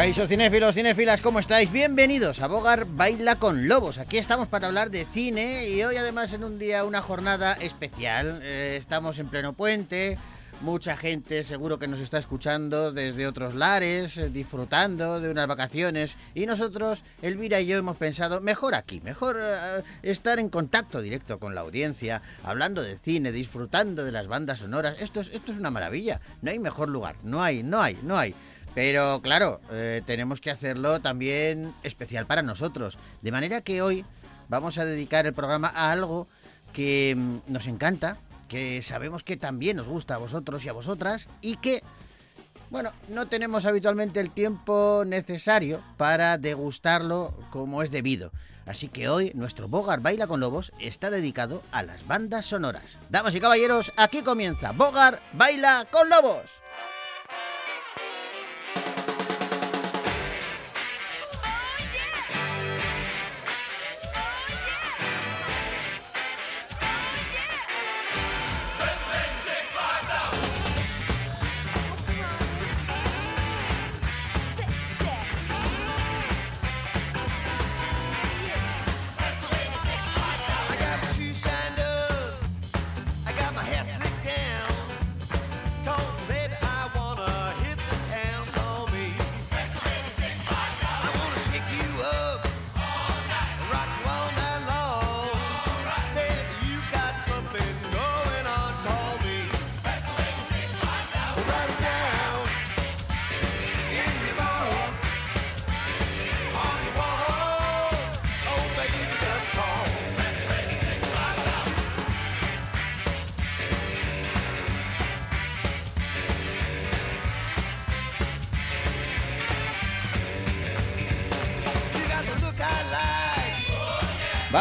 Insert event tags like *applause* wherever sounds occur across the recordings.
Caixo cinéfilos, cinéfilas, ¿cómo estáis? Bienvenidos a Bogar Baila con Lobos. Aquí estamos para hablar de cine y hoy además en un día, una jornada especial. Eh, estamos en pleno puente, mucha gente seguro que nos está escuchando desde otros lares, eh, disfrutando de unas vacaciones y nosotros, Elvira y yo hemos pensado, mejor aquí, mejor eh, estar en contacto directo con la audiencia, hablando de cine, disfrutando de las bandas sonoras. Esto es, esto es una maravilla, no hay mejor lugar, no hay, no hay, no hay. Pero claro, eh, tenemos que hacerlo también especial para nosotros. De manera que hoy vamos a dedicar el programa a algo que mm, nos encanta, que sabemos que también nos gusta a vosotros y a vosotras y que, bueno, no tenemos habitualmente el tiempo necesario para degustarlo como es debido. Así que hoy nuestro Bogar Baila con Lobos está dedicado a las bandas sonoras. Damas y caballeros, aquí comienza Bogar Baila con Lobos.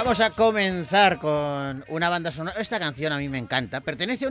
Vamos a comenzar con una banda sonora. Esta canción a mí me encanta. Pertenece a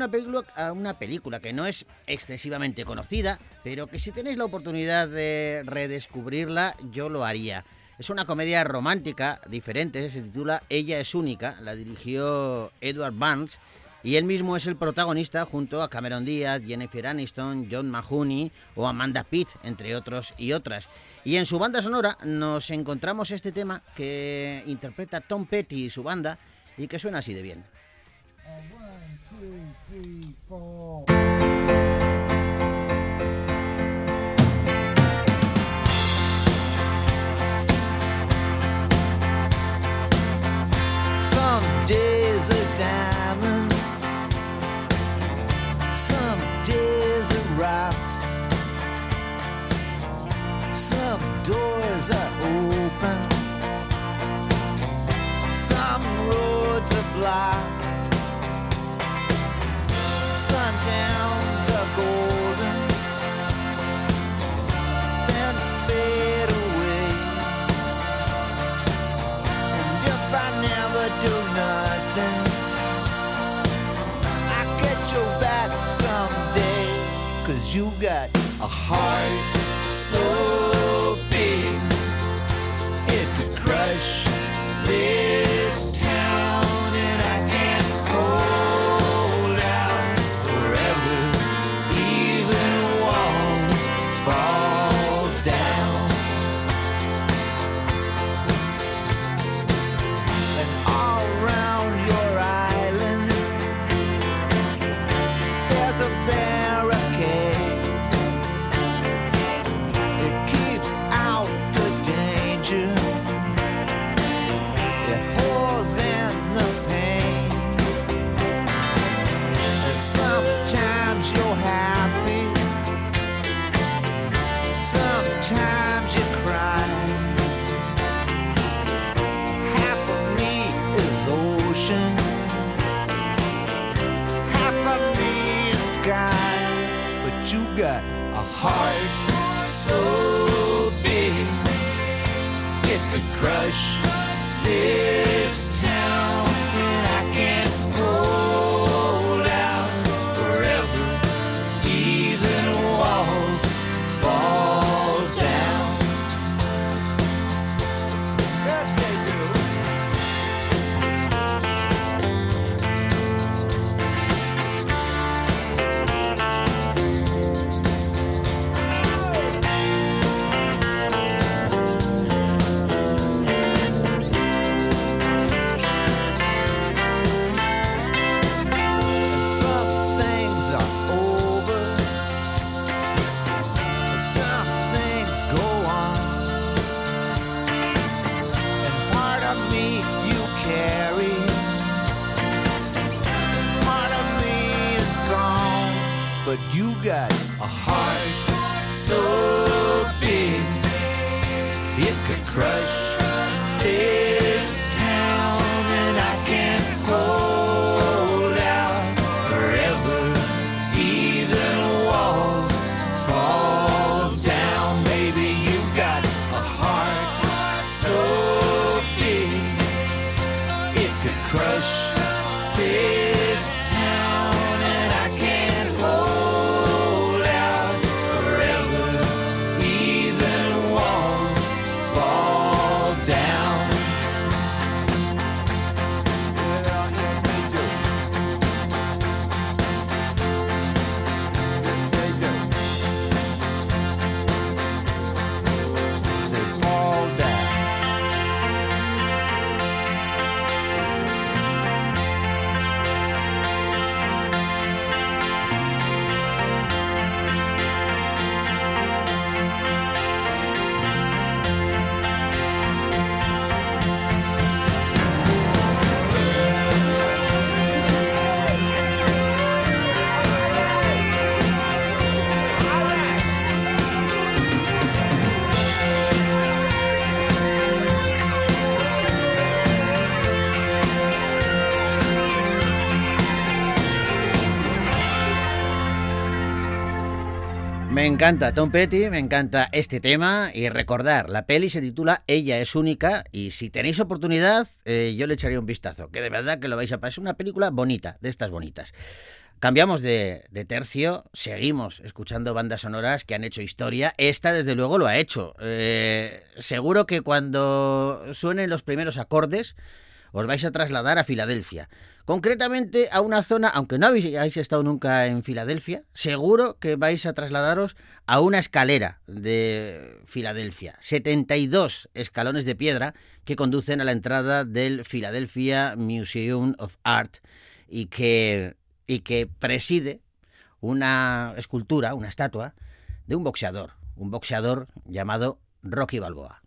una, película, que no es excesivamente conocida, pero que si tenéis la oportunidad de redescubrirla, yo lo haría. Es una comedia romántica diferente, se titula Ella es única, la dirigió Edward Barnes y él mismo es el protagonista junto a Cameron Díaz, Jennifer Aniston, John Mahoney o Amanda Pitt, entre otros y otras. Y en su banda sonora nos encontramos este tema que interpreta Tom Petty y su banda y que suena así de bien. Some are. Sundowns are golden, then fade away. And if I never do nothing, I get you back someday. Cause you got a heart so You got. A heart so big, it could crush this got encanta Tom Petty, me encanta este tema y recordar, la peli se titula Ella es única y si tenéis oportunidad eh, yo le echaría un vistazo, que de verdad que lo vais a pasar. Es una película bonita, de estas bonitas. Cambiamos de, de tercio, seguimos escuchando bandas sonoras que han hecho historia. Esta desde luego lo ha hecho. Eh, seguro que cuando suenen los primeros acordes os vais a trasladar a Filadelfia. Concretamente a una zona, aunque no habéis estado nunca en Filadelfia, seguro que vais a trasladaros a una escalera de Filadelfia. 72 escalones de piedra que conducen a la entrada del Philadelphia Museum of Art y que, y que preside una escultura, una estatua de un boxeador, un boxeador llamado Rocky Balboa.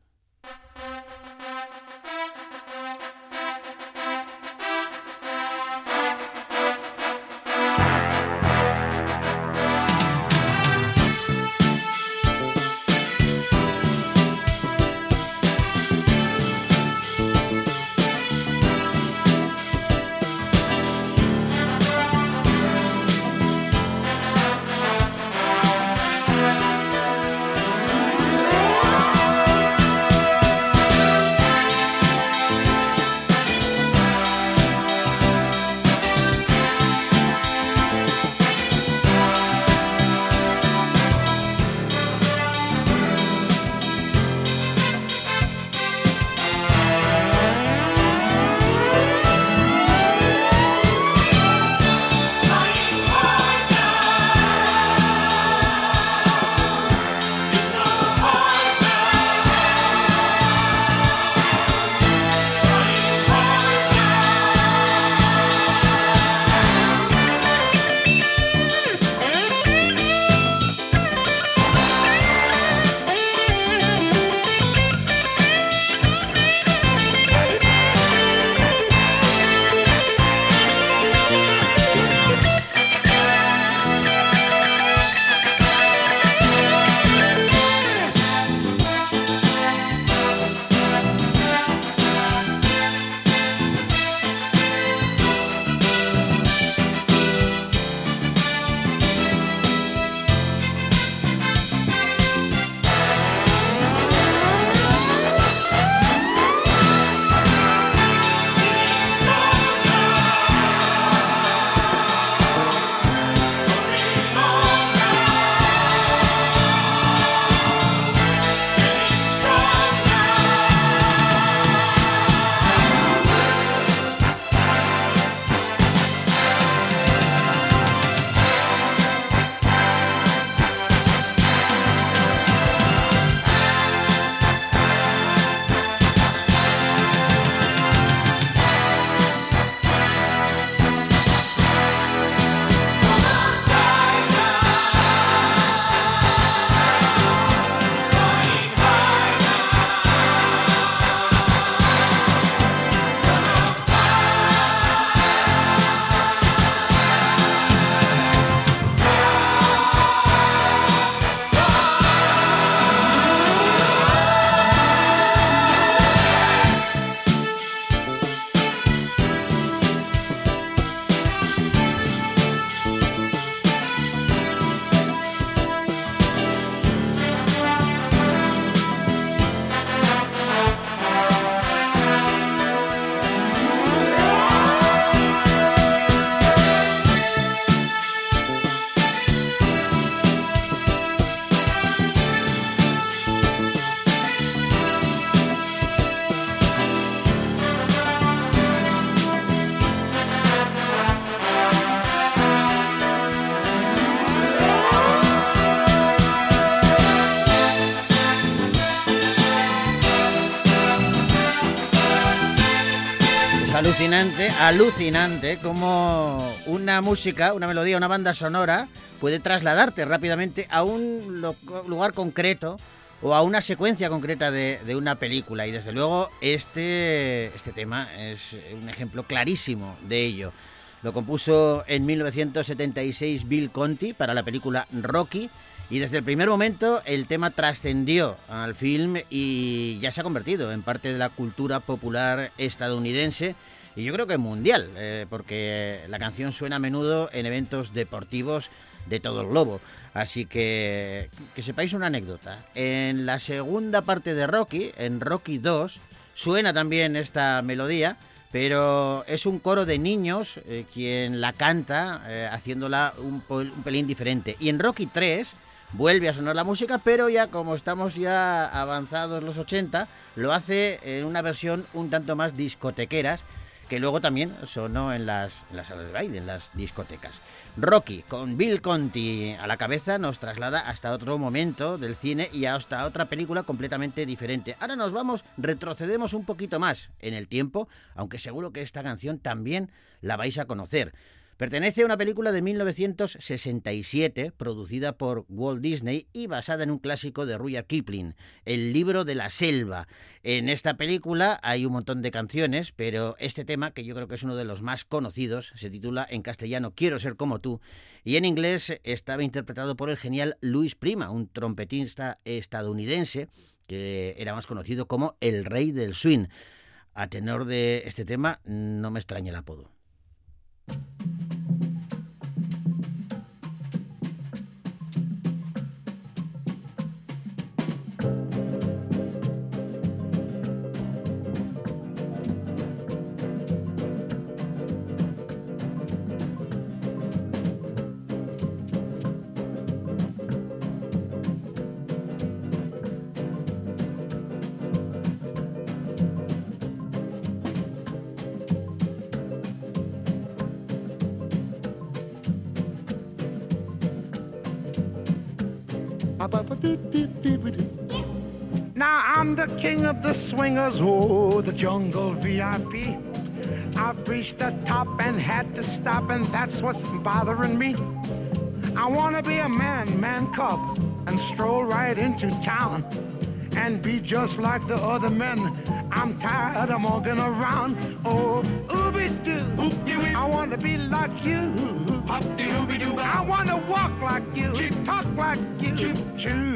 Alucinante, alucinante una música, una melodía, una banda sonora puede trasladarte rápidamente a un lugar concreto o a una secuencia concreta de, de una película. Y desde luego este, este tema es un ejemplo clarísimo de ello. Lo compuso en 1976 Bill Conti para la película Rocky. Y desde el primer momento el tema trascendió al film y ya se ha convertido en parte de la cultura popular estadounidense y yo creo que mundial, eh, porque la canción suena a menudo en eventos deportivos de todo el globo. Así que que sepáis una anécdota. En la segunda parte de Rocky, en Rocky 2, suena también esta melodía, pero es un coro de niños eh, quien la canta, eh, haciéndola un, un pelín diferente. Y en Rocky 3 vuelve a sonar la música, pero ya como estamos ya avanzados los 80, lo hace en una versión un tanto más discotequeras, que luego también sonó en las, en las salas de baile, en las discotecas. Rocky, con Bill Conti a la cabeza, nos traslada hasta otro momento del cine y hasta otra película completamente diferente. Ahora nos vamos, retrocedemos un poquito más en el tiempo, aunque seguro que esta canción también la vais a conocer. Pertenece a una película de 1967, producida por Walt Disney y basada en un clásico de Rudyard Kipling, El libro de la selva. En esta película hay un montón de canciones, pero este tema, que yo creo que es uno de los más conocidos, se titula en castellano Quiero ser como tú, y en inglés estaba interpretado por el genial Luis Prima, un trompetista estadounidense que era más conocido como el rey del swing. A tenor de este tema, no me extraña el apodo. Swingers, oh, the jungle VIP. I've reached the top and had to stop, and that's what's bothering me. I wanna be a man, man cub, and stroll right into town and be just like the other men. I'm tired of walking around. Oh, ooby doo. I wanna be like you. I wanna walk like you, talk like you. Choo.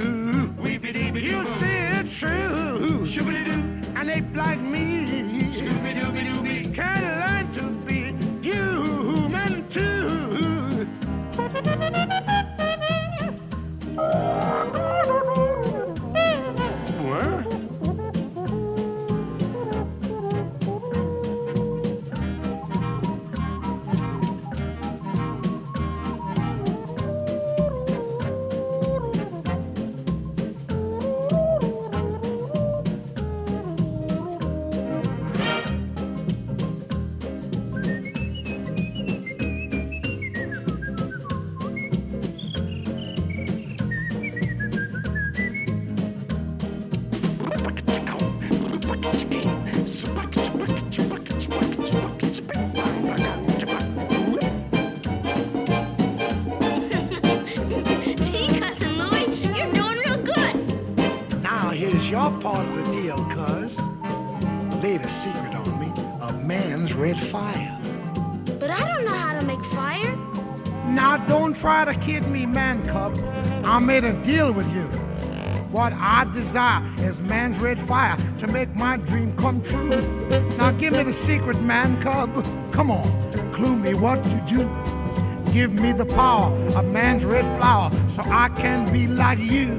Deal with you. What I desire is man's red fire to make my dream come true. Now give me the secret, man cub. Come on, clue me what you do. Give me the power of man's red flower so I can be like you.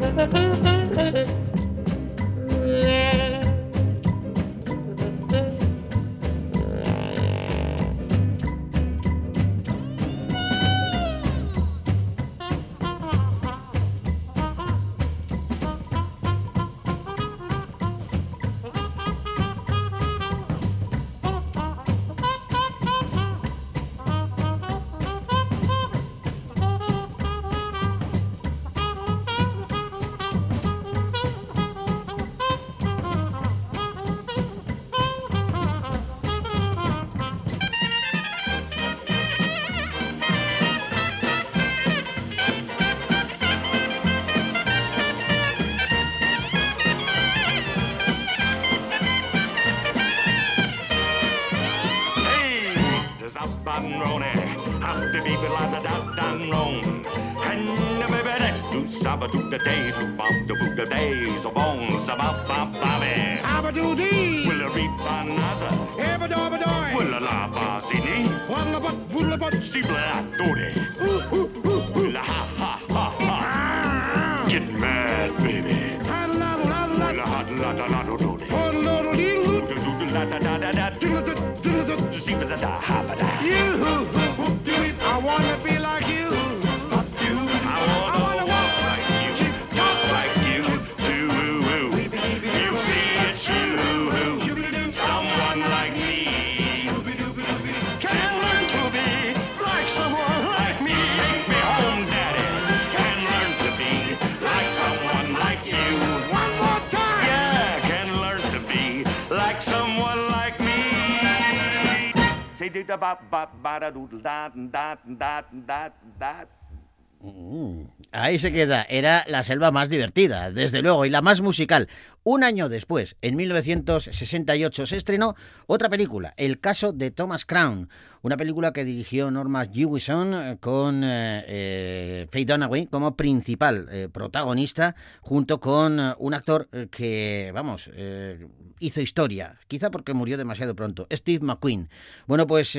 da ba ba ba da do da da da da da da. Ahí se queda. Era la selva más divertida, desde luego, y la más musical. Un año después, en 1968, se estrenó otra película, El caso de Thomas Crown, una película que dirigió Norma Jewison eh, con eh, eh, Faye Dunaway como principal eh, protagonista, junto con un actor que, vamos, hizo historia, quizá porque murió demasiado pronto, Steve McQueen. Bueno, pues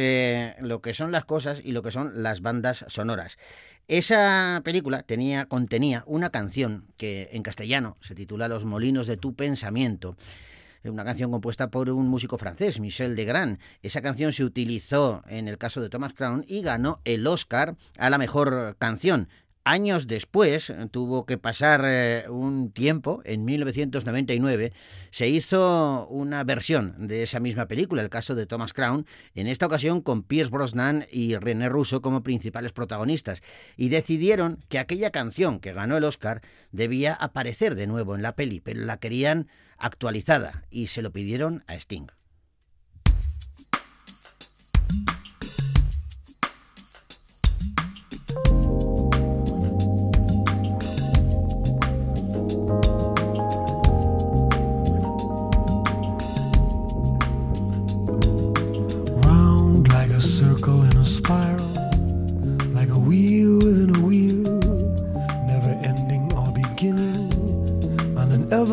lo que son las cosas y lo que son las bandas sonoras. Esa película tenía, contenía una canción que en castellano se titula Los molinos de tu pensamiento. Una canción compuesta por un músico francés, Michel Legrand. Esa canción se utilizó en el caso de Thomas Crown y ganó el Oscar a la mejor canción. Años después, tuvo que pasar eh, un tiempo, en 1999, se hizo una versión de esa misma película, el caso de Thomas Crown, en esta ocasión con Pierce Brosnan y René Russo como principales protagonistas, y decidieron que aquella canción que ganó el Oscar debía aparecer de nuevo en la peli, pero la querían actualizada y se lo pidieron a Sting.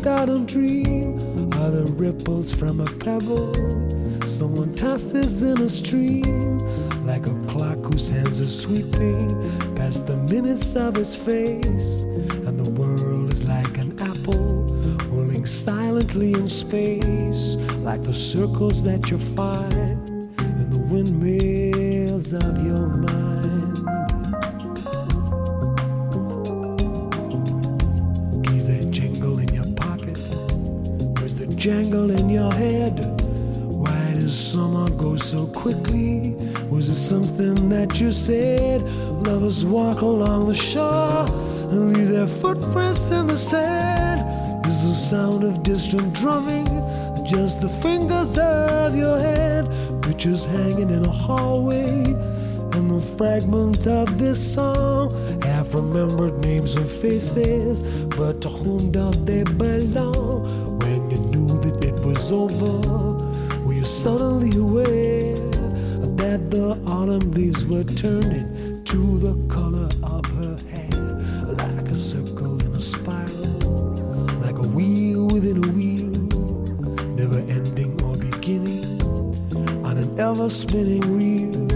Forgotten dream. Are the ripples from a pebble? Someone tosses in a stream, like a clock whose hands are sweeping past the minutes of its face, and the world is like an apple whirling silently in space, like the circles that you find along the shore and leave their footprints in the sand. Is the sound of distant drumming just the fingers of your hand? Pictures hanging in a hallway and the fragment of this song half remembered names and faces but to whom do they belong when you knew that it was over were you suddenly aware that the autumn leaves were turning to the color ever spinning reel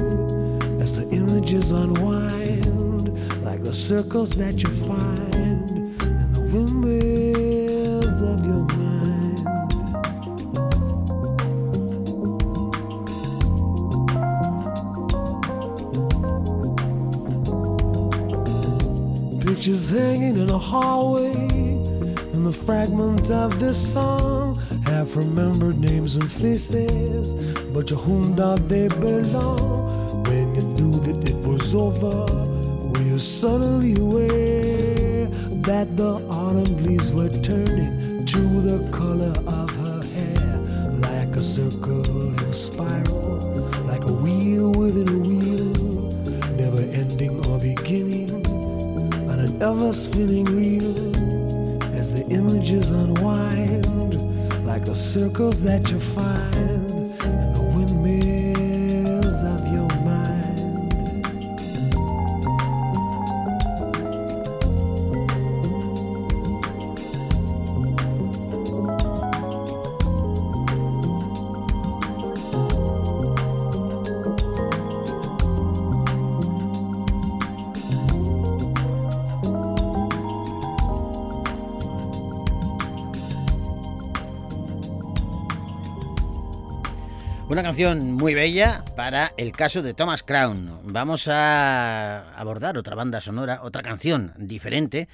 as the images unwind like the circles that you find in the windmills of your mind. Pictures hanging in a hallway and the fragments of this song remembered names and faces. But to whom do they belong? When you knew that it was over, were you suddenly aware that the autumn leaves were turning to the color of her hair? Like a circle in a spiral, like a wheel within a wheel, never ending or beginning on an ever spinning reel as the images unwind the circles that you find Una canción muy bella para el caso de Thomas Crown. Vamos a abordar otra banda sonora, otra canción diferente.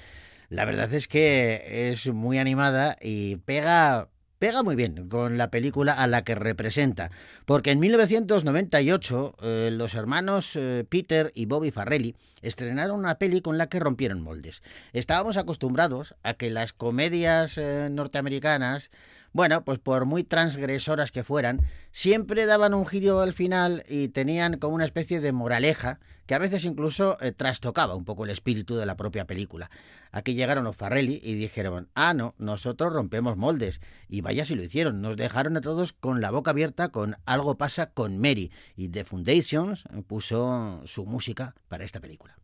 La verdad es que es muy animada y pega pega muy bien con la película a la que representa, porque en 1998 eh, los hermanos eh, Peter y Bobby Farrelly estrenaron una peli con la que rompieron moldes. Estábamos acostumbrados a que las comedias eh, norteamericanas bueno, pues por muy transgresoras que fueran, siempre daban un giro al final y tenían como una especie de moraleja que a veces incluso eh, trastocaba un poco el espíritu de la propia película. Aquí llegaron los Farrelly y dijeron, ah, no, nosotros rompemos moldes. Y vaya si lo hicieron, nos dejaron a todos con la boca abierta con Algo pasa con Mary. Y The Foundations puso su música para esta película.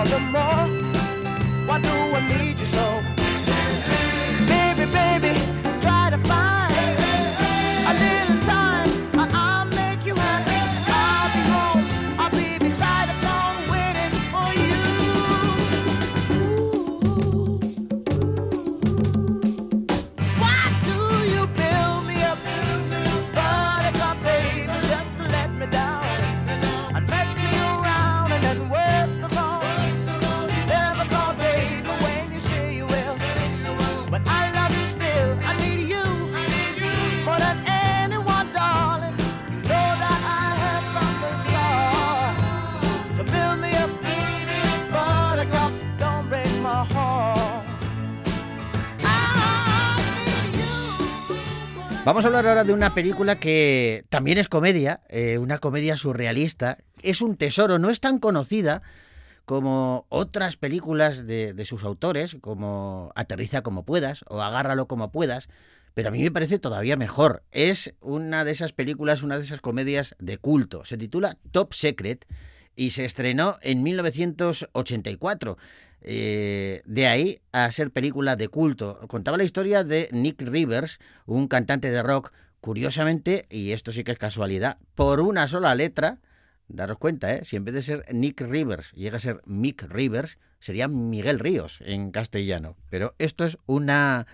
All the more. Why do I need you so? Vamos a hablar ahora de una película que también es comedia, eh, una comedia surrealista. Es un tesoro, no es tan conocida como otras películas de, de sus autores, como Aterriza como puedas o Agárralo como puedas, pero a mí me parece todavía mejor. Es una de esas películas, una de esas comedias de culto. Se titula Top Secret y se estrenó en 1984. Eh, de ahí a ser película de culto. Contaba la historia de Nick Rivers, un cantante de rock, curiosamente, y esto sí que es casualidad, por una sola letra, daros cuenta, ¿eh? si en vez de ser Nick Rivers llega a ser Mick Rivers, sería Miguel Ríos en castellano. Pero esto es una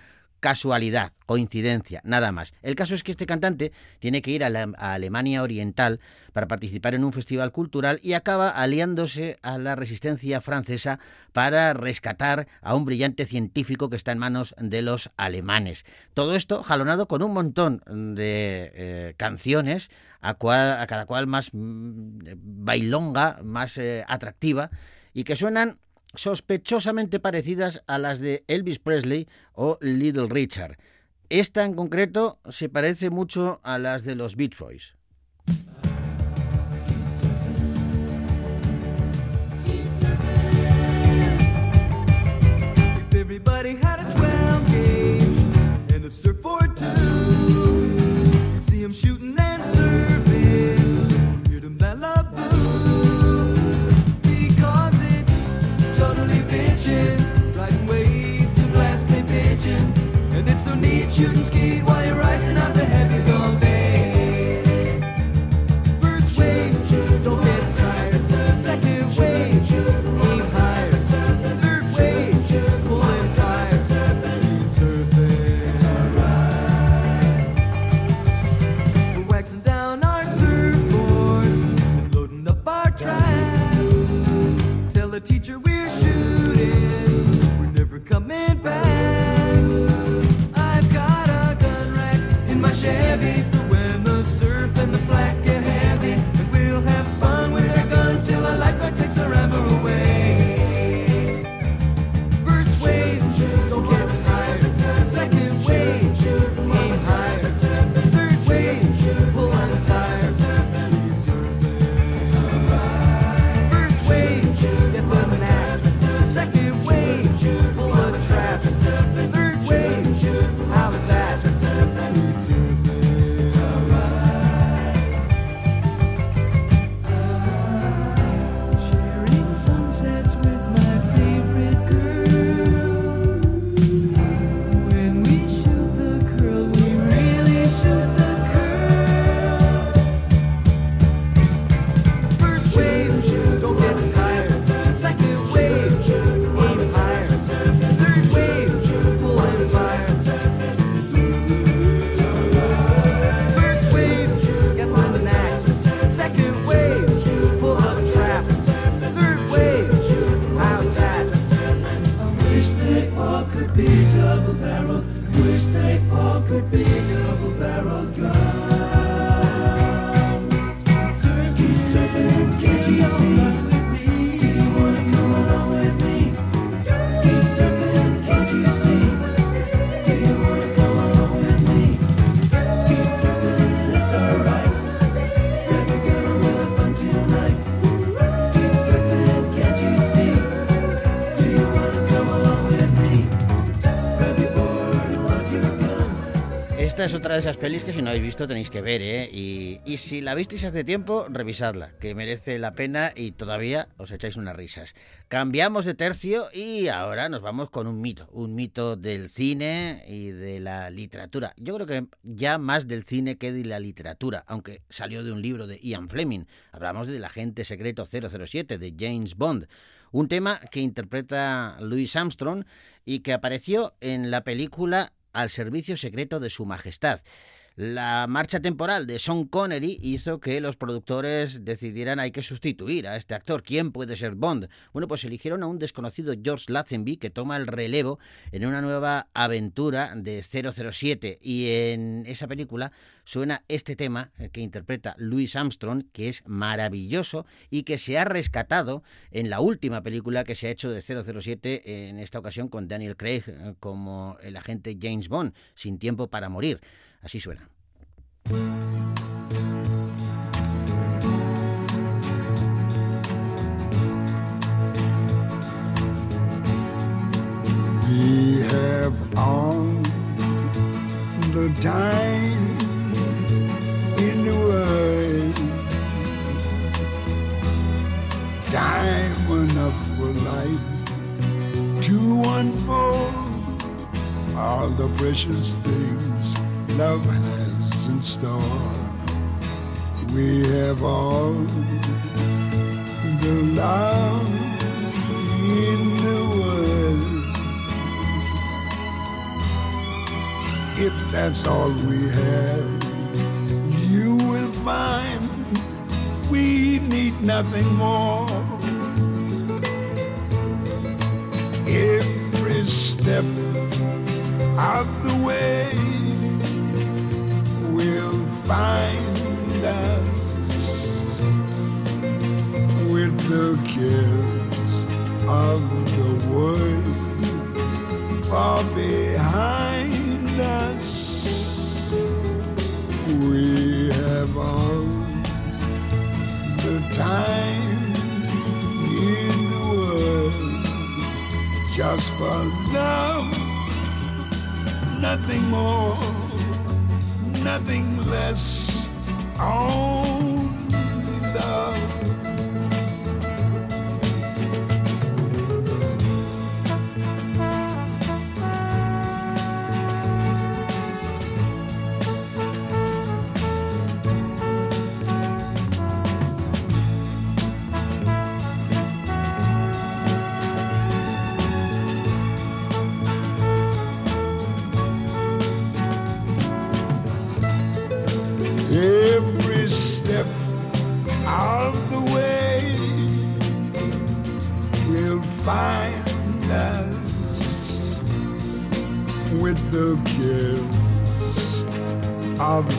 casualidad, coincidencia, nada más. El caso es que este cantante tiene que ir a, la- Alemania Oriental para participar en un festival cultural y acaba aliándose a la resistencia francesa para rescatar a un brillante científico que está en manos de los alemanes. Todo esto jalonado con un montón de eh, canciones, a, a cada cual más mm, bailonga, más eh, atractiva, y que suenan sospechosamente parecidas a las de Elvis Presley o Little Richard. Esta en concreto se parece mucho a las de los Beach Boys. If everybody had a 12 gauge and a surfboard too, you'd see shooting shooting ski es otra de esas pelis que si no habéis visto tenéis que ver, ¿eh? Y, y si la visteis hace tiempo, revisadla, que merece la pena y todavía os echáis unas risas. Cambiamos de tercio y ahora nos vamos con un mito, un mito del cine y de la literatura. Yo creo que ya más del cine que de la literatura, aunque salió de un libro de Ian Fleming. Hablamos del agente secreto 007 de James Bond. Un tema que interpreta Louis Armstrong y que apareció en la película Al servicio secreto de su majestad. La marcha temporal de Sean Connery hizo que los productores decidieran hay que sustituir a este actor. ¿Quién puede ser Bond? Bueno, pues eligieron a un desconocido George Lazenby que toma el relevo en una nueva aventura de 007 y en esa película suena este tema eh, que interpreta Louis Armstrong que es maravilloso y que se ha rescatado en la última película que se ha hecho de 007 en esta ocasión con Daniel Craig eh, como el agente James Bond, sin tiempo para morir. Así suena. We have on the time in the world. Time enough for life to unfold all the precious things love has in store. We have all the love in the world. If that's all we have, you will find we need nothing more. Every step of the way find us with the cares of the world far behind us. We have all the time in the world just for love, nothing more, nothing less. Only love.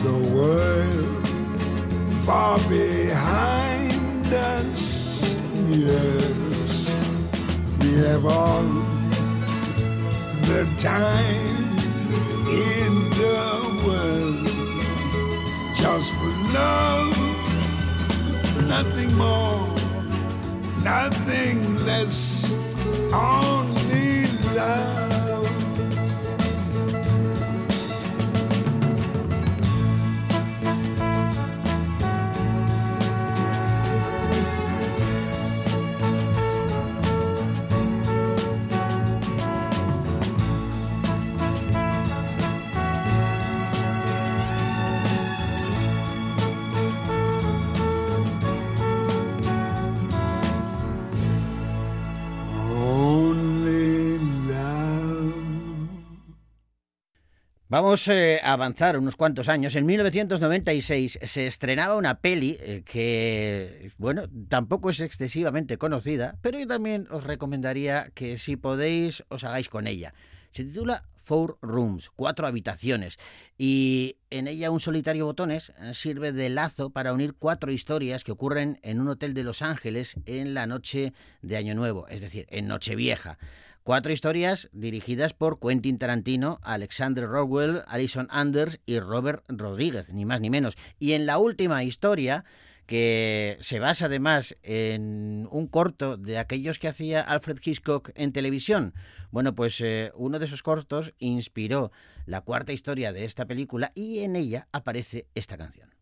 The world far behind us. Yes, we have all the time in the world just for love, nothing more, nothing less, only love. Vamos eh, a avanzar unos cuantos años. En 1996 se estrenaba una peli eh, que, bueno, tampoco es excesivamente conocida, pero yo también os recomendaría que si podéis os hagáis con ella. Se titula Four Rooms, cuatro habitaciones, y en ella un solitario botones sirve de lazo para unir cuatro historias que ocurren en un hotel de Los Ángeles en la noche de Año Nuevo, es decir, en Nochevieja. Cuatro historias dirigidas por Quentin Tarantino, Alexander Rowell, Alison Anders y Robert Rodríguez, ni más ni menos. Y en la última historia, que se basa además en un corto de aquellos que hacía Alfred Hitchcock en televisión. Bueno, pues eh, uno de esos cortos inspiró la cuarta historia de esta película y en ella aparece esta canción.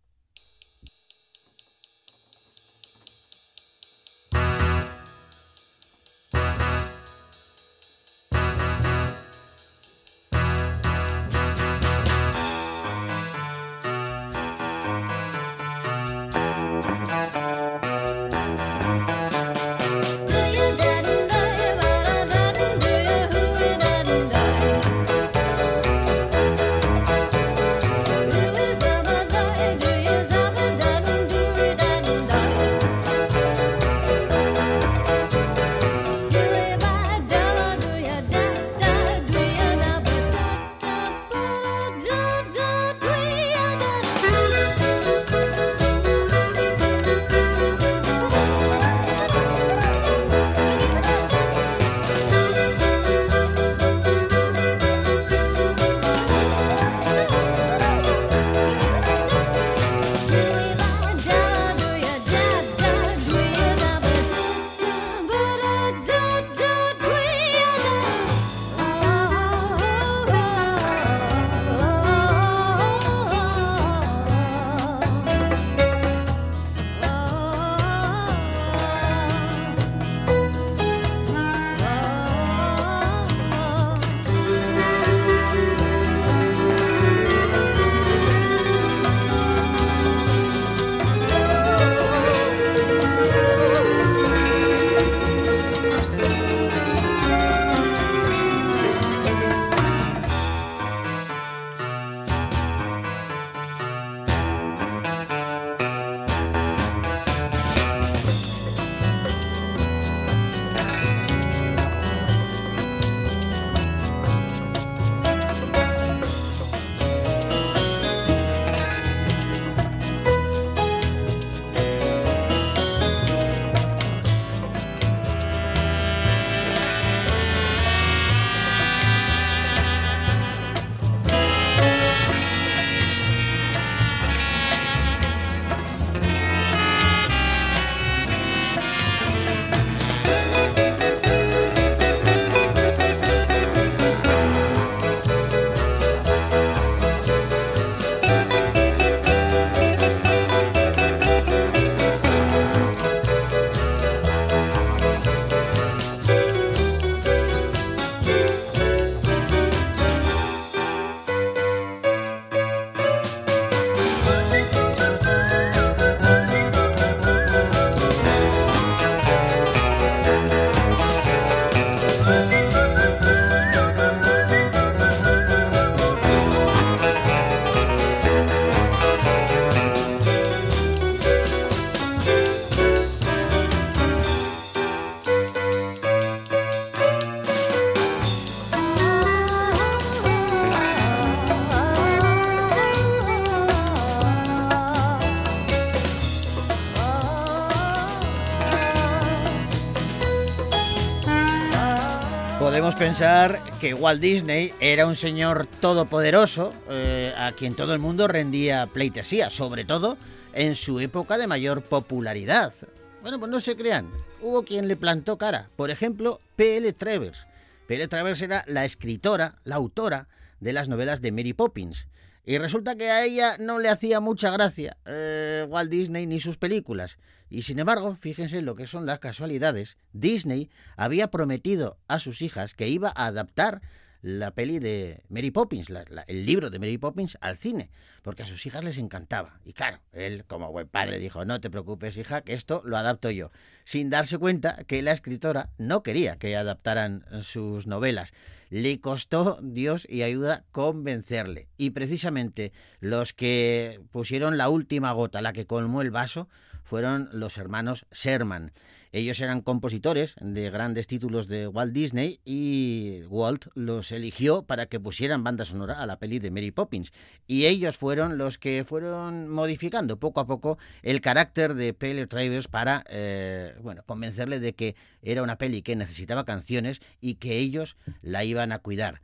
Pensar que Walt Disney era un señor todopoderoso eh, a quien todo el mundo rendía pleitesía, sobre todo en su época de mayor popularidad. Bueno, pues no se crean, hubo quien le plantó cara. Por ejemplo, P.L. Travers. P.L. Travers era la escritora, la autora de las novelas de Mary Poppins. Y resulta que a ella no le hacía mucha gracia eh, Walt Disney ni sus películas. Y sin embargo, fíjense lo que son las casualidades. Disney había prometido a sus hijas que iba a adaptar la peli de Mary Poppins, la- el libro de Mary Poppins, al cine, porque a sus hijas les encantaba. Y claro, él, como buen padre, dijo, no te preocupes, hija, que esto lo adapto yo, sin darse cuenta que la escritora no quería que adaptaran sus novelas. Le costó Dios y ayuda convencerle. Y precisamente los que pusieron la última gota, la que colmó el vaso, fueron los hermanos Sherman. Ellos eran compositores de grandes títulos de Walt Disney y Walt los eligió para que pusieran banda sonora a la peli de Mary Poppins. Y ellos fueron los que fueron modificando poco a poco el carácter de P.L. Travers para eh, bueno, convencerle de que era una peli que necesitaba canciones y que ellos la iban a cuidar.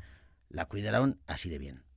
La cuidaron así de bien.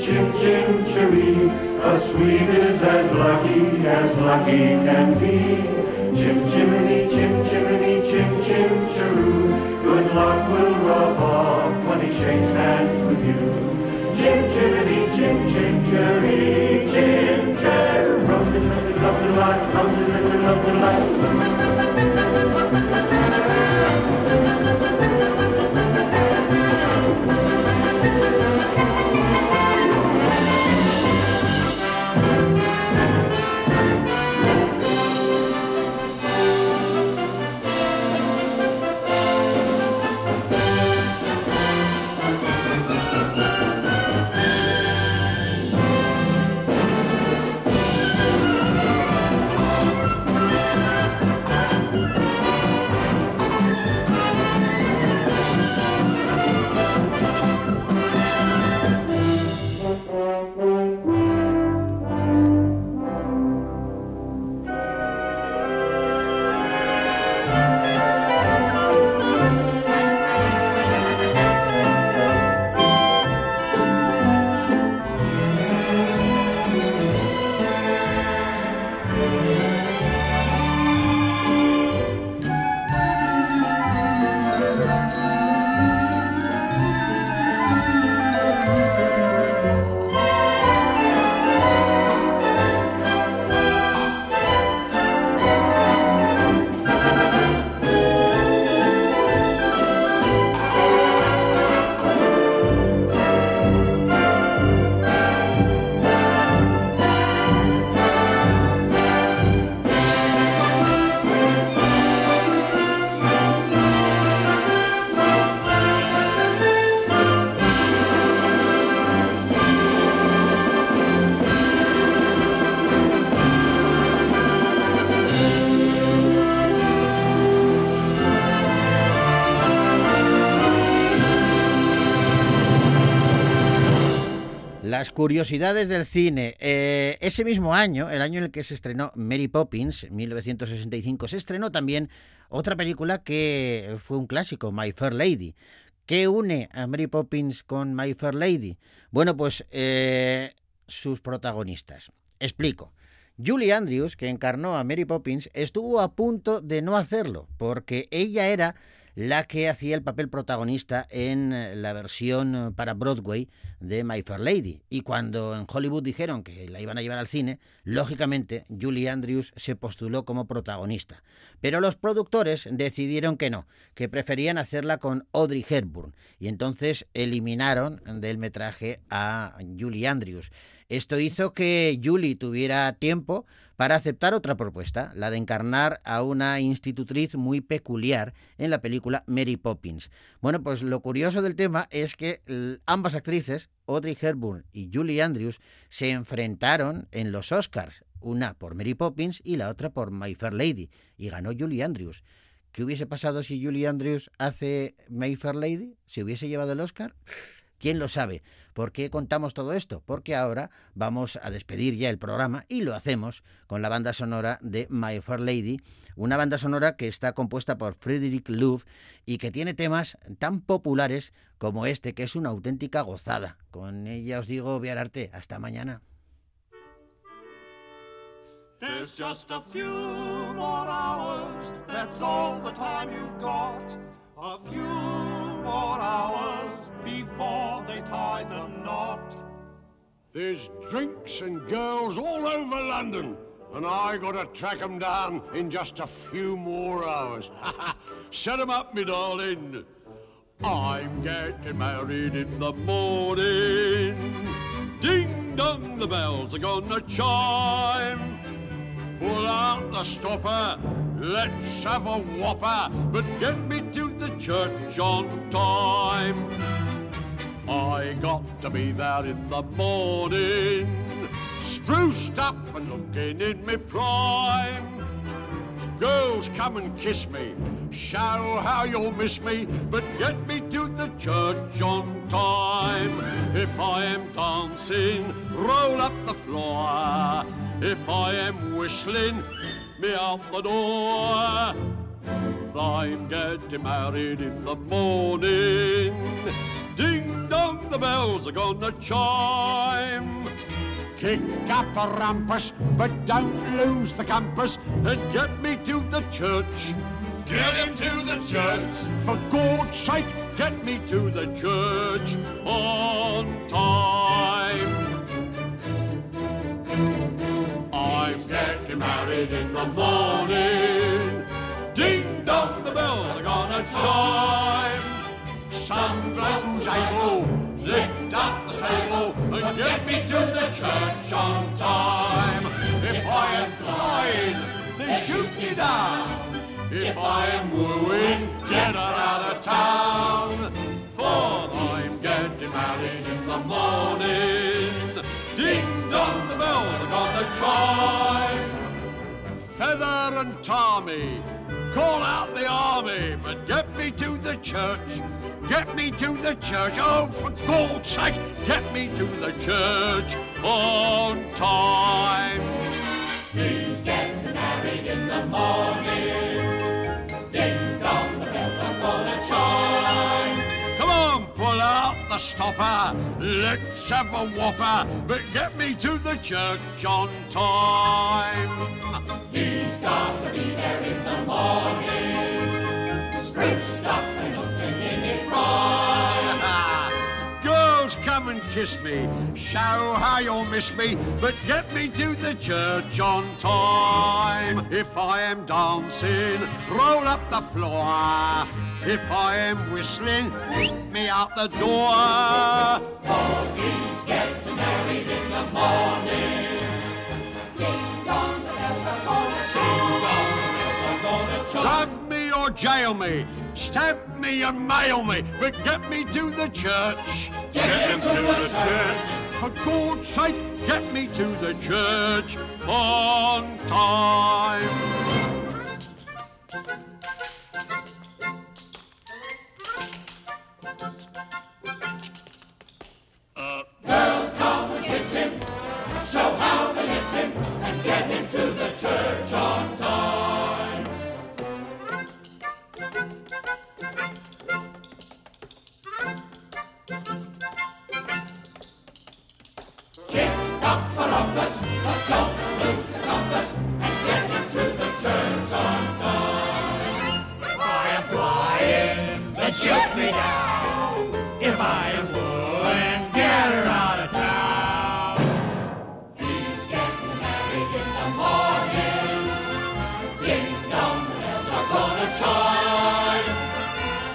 Chim chim chiree. A sweet is as lucky as lucky can be. Chim chimney, chim chimney, chim chim chiroo. Good luck will rub off when he shakes hands with you. Chim chimney, chim chim chiree, chim de life. Curiosidades del cine. Eh, ese mismo año, el año en el que se estrenó Mary Poppins, en 1965, se estrenó también otra película que fue un clásico, My Fair Lady. ¿Qué une a Mary Poppins con My Fair Lady? Bueno, pues eh, sus protagonistas. Explico. Julie Andrews, que encarnó a Mary Poppins, estuvo a punto de no hacerlo, porque ella era la que hacía el papel protagonista en eh, la versión eh, para Broadway de My Fair Lady. Y cuando en Hollywood dijeron que la iban a llevar al cine, lógicamente Julie Andrews se postuló como protagonista. Pero los productores decidieron que no, que preferían hacerla con Audrey Hepburn. Y entonces eliminaron del metraje a Julie Andrews. Esto hizo que Julie tuviera tiempo para aceptar otra propuesta, la de encarnar a una institutriz muy peculiar en la película Mary Poppins. Bueno, pues lo curioso del tema es que ambas actrices, Audrey Hepburn y Julie Andrews, se enfrentaron en los Oscars, una por Mary Poppins y la otra por My Fair Lady, y ganó Julie Andrews. ¿Qué hubiese pasado si Julie Andrews hace My Fair Lady? ¿Se hubiese llevado el Oscar? ¿Quién lo sabe? ¿Por qué contamos todo esto? Porque ahora vamos a despedir ya el programa y lo hacemos con la banda sonora de My Fair Lady, una banda sonora que está compuesta por Frederick Louvre y que tiene temas tan populares como este, que es una auténtica gozada. Con ella os digo, Viararte, hasta mañana. A few more hours. A few more hours before they tie the knot. There's drinks and girls all over London, and I gotta track 'em down in just a few more hours. *laughs* Set 'em up, me darling. I'm getting married in the morning. Ding dong, the bells are gonna chime. Pull out the stopper, let's have a whopper, but get me to the church on time. I got to be there in the morning, spruced up and looking in me prime. Girls, come and kiss me, show how you'll miss me, but get me to the church on time. If I am dancing, roll up the floor. If I am whistling, me out the door. I'm getting married in the morning. Ding dong, the bells are gonna chime. Kick up a rumpus, but don't lose the compass, and get me to the church. Get him to the church. For God's sake, get me to the church on time. I'm getting married in the morning. Ding dong, the bells are gonna chime. Some bloke who's able, lift up the table and get me to the church on time. If I am flying, then shoot me down. If I am wooing, get her out of town. For I'm getting married in the morning. Ding dong, the bells are gonna chime. Feather and Tommy, call out the army, but get me to the church. Get me to the church. Oh, for God's sake, get me to the church on time. He's getting married in the morning. Ding dong, the bells are gonna chime. Come on, pull out the stopper. Let's have a whopper, but get me to the church on time. He's got to be there kiss me. Show how you'll miss me, but get me to the church on time. If I am dancing, roll up the floor. If I am whistling, meet me out the door. He's getting married in the morning. Ding dong, the bells are gonna chime. Ding dong, the bells are gonna chime. Drug me or jail me, stab me and mail me, but get me to the church. Get, him, to, the church. For God's sake, get me to the church on time. Uh. Girls, come and kiss him. Show how they kiss him. And get him to the church on time. Shoot me down if I am and get her out of town. He's getting married in the morning. Ding dong, the bells are gonna chime.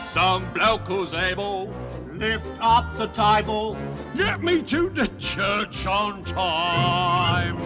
Some bloke who's able, lift up the table, get me to the church on time.